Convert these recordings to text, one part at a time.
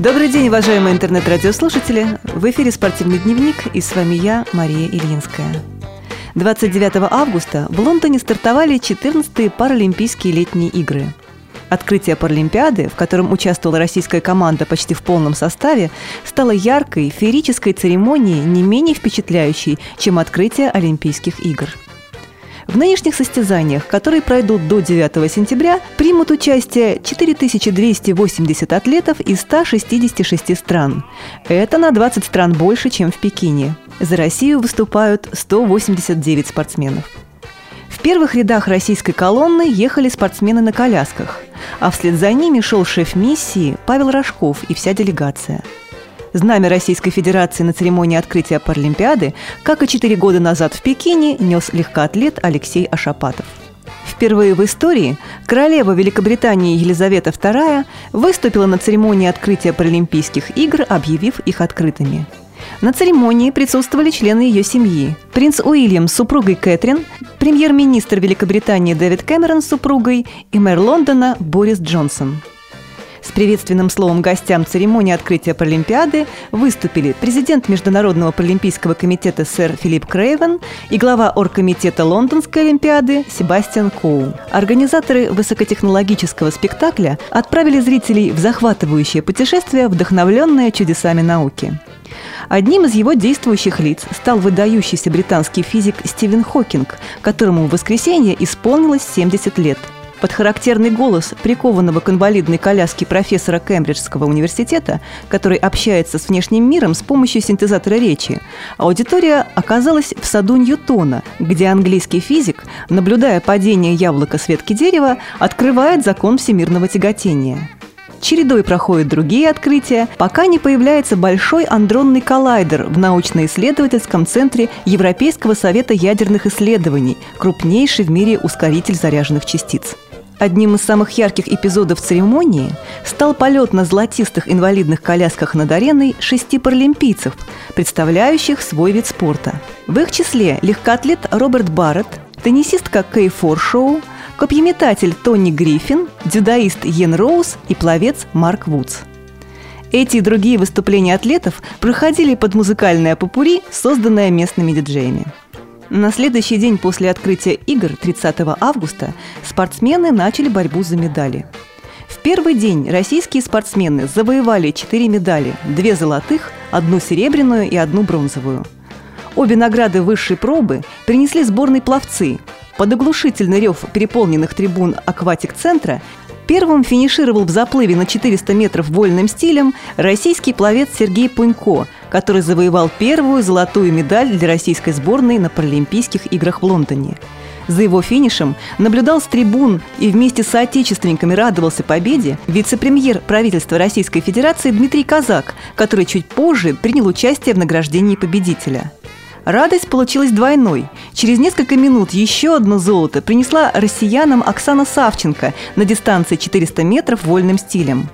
Добрый день, уважаемые интернет-радиослушатели! В эфире «Спортивный дневник» и с вами я, Мария Ильинская. 29 августа в Лондоне стартовали 14-е Паралимпийские летние игры. Открытие Паралимпиады, в котором участвовала российская команда почти в полном составе, стало яркой, феерической церемонией, не менее впечатляющей, чем открытие Олимпийских игр – в нынешних состязаниях, которые пройдут до 9 сентября, примут участие 4280 атлетов из 166 стран. Это на 20 стран больше, чем в Пекине. За Россию выступают 189 спортсменов. В первых рядах российской колонны ехали спортсмены на колясках, а вслед за ними шел шеф миссии Павел Рожков и вся делегация – Знамя Российской Федерации на церемонии открытия Паралимпиады, как и четыре года назад в Пекине, нес легкоатлет Алексей Ашапатов. Впервые в истории королева Великобритании Елизавета II выступила на церемонии открытия Паралимпийских игр, объявив их открытыми. На церемонии присутствовали члены ее семьи. Принц Уильям с супругой Кэтрин, премьер-министр Великобритании Дэвид Кэмерон с супругой и мэр Лондона Борис Джонсон – с приветственным словом гостям церемонии открытия Паралимпиады выступили президент Международного паралимпийского комитета сэр Филипп Крейвен и глава оргкомитета Лондонской Олимпиады Себастьян Коу. Организаторы высокотехнологического спектакля отправили зрителей в захватывающее путешествие, вдохновленное чудесами науки. Одним из его действующих лиц стал выдающийся британский физик Стивен Хокинг, которому в воскресенье исполнилось 70 лет – под характерный голос прикованного к инвалидной коляске профессора Кембриджского университета, который общается с внешним миром с помощью синтезатора речи, аудитория оказалась в саду Ньютона, где английский физик, наблюдая падение яблока с ветки дерева, открывает закон всемирного тяготения. Чередой проходят другие открытия, пока не появляется большой андронный коллайдер в научно-исследовательском центре Европейского совета ядерных исследований, крупнейший в мире ускоритель заряженных частиц. Одним из самых ярких эпизодов церемонии стал полет на золотистых инвалидных колясках над ареной шести паралимпийцев, представляющих свой вид спорта. В их числе легкоатлет Роберт Барретт, теннисистка Кей Форшоу, копьеметатель Тони Гриффин, дзюдоист Йен Роуз и пловец Марк Вудс. Эти и другие выступления атлетов проходили под музыкальное попури, созданное местными диджеями. На следующий день после открытия игр, 30 августа, спортсмены начали борьбу за медали. В первый день российские спортсмены завоевали четыре медали – две золотых, одну серебряную и одну бронзовую. Обе награды высшей пробы принесли сборной пловцы. Под оглушительный рев переполненных трибун акватик-центра Первым финишировал в заплыве на 400 метров вольным стилем российский пловец Сергей Пунько, который завоевал первую золотую медаль для российской сборной на Паралимпийских играх в Лондоне. За его финишем наблюдал с трибун и вместе с соотечественниками радовался победе вице-премьер правительства Российской Федерации Дмитрий Казак, который чуть позже принял участие в награждении победителя – Радость получилась двойной. Через несколько минут еще одно золото принесла россиянам Оксана Савченко на дистанции 400 метров вольным стилем.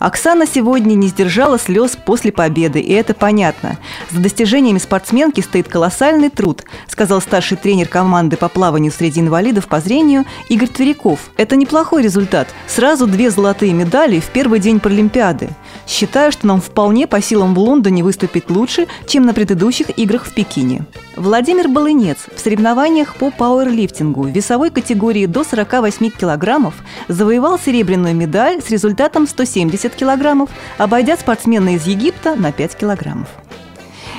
Оксана сегодня не сдержала слез после победы, и это понятно. За достижениями спортсменки стоит колоссальный труд, сказал старший тренер команды по плаванию среди инвалидов по зрению Игорь Тверяков. Это неплохой результат. Сразу две золотые медали в первый день Паралимпиады. Считаю, что нам вполне по силам в Лондоне выступить лучше, чем на предыдущих играх в Пекине. Владимир Балынец в соревнованиях по пауэрлифтингу в весовой категории до 48 килограммов завоевал серебряную медаль с результатом 170 килограммов, обойдя спортсмена из Египта на 5 килограммов.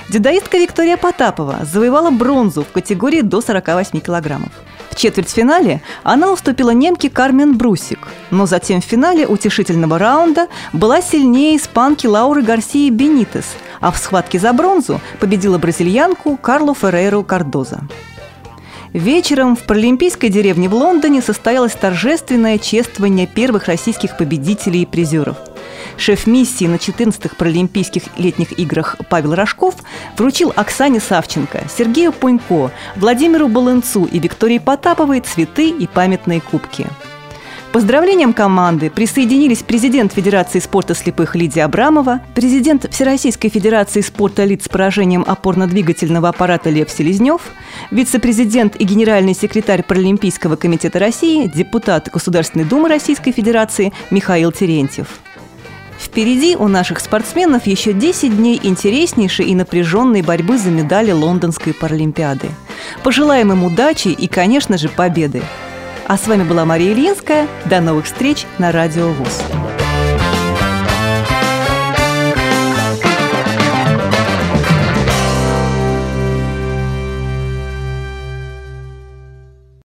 Дзюдоистка Виктория Потапова завоевала бронзу в категории до 48 килограммов. В четвертьфинале она уступила немке Кармен Брусик, но затем в финале утешительного раунда была сильнее испанки Лауры Гарсии Бенитес, а в схватке за бронзу победила бразильянку Карлу Феррейру Кардоза. Вечером в паралимпийской деревне в Лондоне состоялось торжественное чествование первых российских победителей и призеров – Шеф миссии на 14-х Паралимпийских летних играх Павел Рожков вручил Оксане Савченко, Сергею Пунько, Владимиру Балынцу и Виктории Потаповой цветы и памятные кубки. Поздравлениям команды присоединились президент Федерации спорта слепых Лидия Абрамова, президент Всероссийской Федерации спорта лиц с поражением опорно-двигательного аппарата Лев Селезнев, вице-президент и генеральный секретарь Паралимпийского комитета России, депутат Государственной Думы Российской Федерации Михаил Терентьев – Впереди у наших спортсменов еще 10 дней интереснейшей и напряженной борьбы за медали Лондонской Паралимпиады. Пожелаем им удачи и, конечно же, победы. А с вами была Мария Ильинская. До новых встреч на Радио ВОЗ.